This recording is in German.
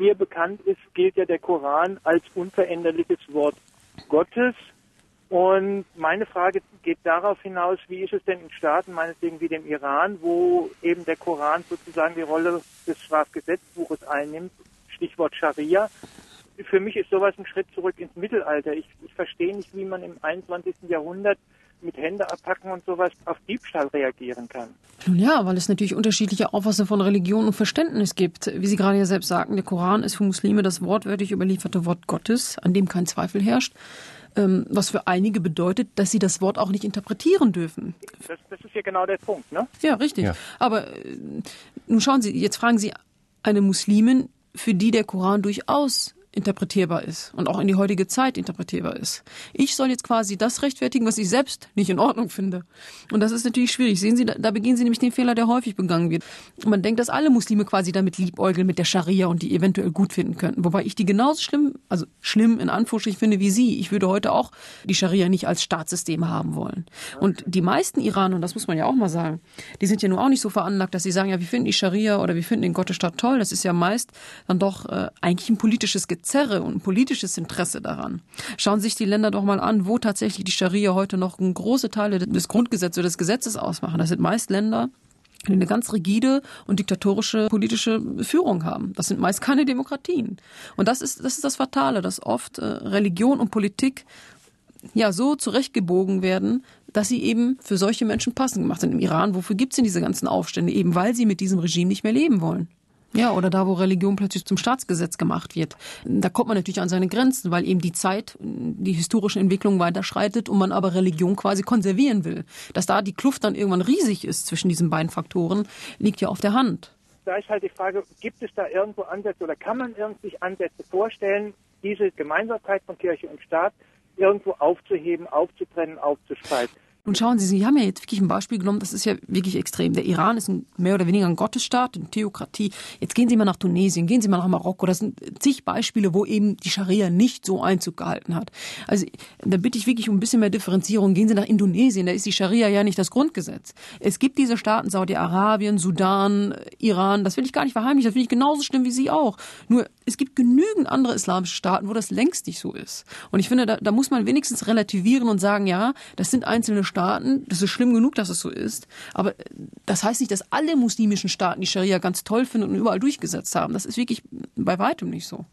mir bekannt ist, gilt ja der Koran als unveränderliches Wort Gottes. Und meine Frage geht darauf hinaus, wie ist es denn in Staaten, meinetwegen wie dem Iran, wo eben der Koran sozusagen die Rolle des Strafgesetzbuches einnimmt, Stichwort Scharia. Für mich ist sowas ein Schritt zurück ins Mittelalter. Ich, ich verstehe nicht, wie man im 21. Jahrhundert mit Hände abpacken und sowas auf Diebstahl reagieren kann. Nun ja, weil es natürlich unterschiedliche Auffassungen von Religion und Verständnis gibt. Wie Sie gerade ja selbst sagten, der Koran ist für Muslime das wortwörtlich überlieferte Wort Gottes, an dem kein Zweifel herrscht. Ähm, was für einige bedeutet, dass sie das Wort auch nicht interpretieren dürfen. Das, das ist ja genau der Punkt, ne? Ja, richtig. Ja. Aber äh, nun schauen Sie, jetzt fragen Sie eine Muslimin, für die der Koran durchaus interpretierbar ist und auch in die heutige Zeit interpretierbar ist. Ich soll jetzt quasi das rechtfertigen, was ich selbst nicht in Ordnung finde. Und das ist natürlich schwierig. Sehen Sie, da begehen Sie nämlich den Fehler, der häufig begangen wird. man denkt, dass alle Muslime quasi damit liebäugeln mit der Scharia und die eventuell gut finden könnten. Wobei ich die genauso schlimm, also schlimm in Anführungsstrichen finde wie Sie. Ich würde heute auch die Scharia nicht als Staatssystem haben wollen. Und die meisten Iraner, und das muss man ja auch mal sagen, die sind ja nur auch nicht so veranlagt, dass sie sagen, ja, wir finden die Scharia oder wir finden den Gottesstaat toll. Das ist ja meist dann doch äh, eigentlich ein politisches Gezerre und ein politisches Interesse daran. Schauen sich die Länder doch mal an, wo tatsächlich die Scharia heute noch große Teile des Grundgesetzes oder des Gesetzes ausmachen. Das sind meist Länder, die eine ganz rigide und diktatorische politische Führung haben. Das sind meist keine Demokratien. Und das ist das, ist das Fatale, dass oft äh, Religion und Politik ja so zurechtgebogen werden, dass sie eben für solche Menschen passend gemacht sind. Im Iran, wofür gibt es denn diese ganzen Aufstände? Eben weil sie mit diesem Regime nicht mehr leben wollen. Ja, oder da, wo Religion plötzlich zum Staatsgesetz gemacht wird. Da kommt man natürlich an seine Grenzen, weil eben die Zeit, die historische Entwicklung weiterschreitet und man aber Religion quasi konservieren will. Dass da die Kluft dann irgendwann riesig ist zwischen diesen beiden Faktoren, liegt ja auf der Hand. Da ist halt die Frage, gibt es da irgendwo Ansätze oder kann man irgendwie Ansätze vorstellen, diese Gemeinsamkeit von Kirche und Staat irgendwo aufzuheben, aufzutrennen, aufzuspalten? Und schauen Sie, Sie haben ja jetzt wirklich ein Beispiel genommen, das ist ja wirklich extrem. Der Iran ist ein, mehr oder weniger ein Gottesstaat, eine Theokratie. Jetzt gehen Sie mal nach Tunesien, gehen Sie mal nach Marokko. Das sind zig Beispiele, wo eben die Scharia nicht so Einzug gehalten hat. Also da bitte ich wirklich um ein bisschen mehr Differenzierung. Gehen Sie nach Indonesien, da ist die Scharia ja nicht das Grundgesetz. Es gibt diese Staaten, Saudi-Arabien, Sudan, Iran, das will ich gar nicht verheimlichen, das finde ich genauso schlimm wie Sie auch. Nur es gibt genügend andere islamische Staaten, wo das längst nicht so ist. Und ich finde, da, da muss man wenigstens relativieren und sagen, ja, das sind einzelne Staaten, das ist schlimm genug, dass es so ist, aber das heißt nicht, dass alle muslimischen Staaten die Scharia ganz toll finden und überall durchgesetzt haben. Das ist wirklich bei weitem nicht so.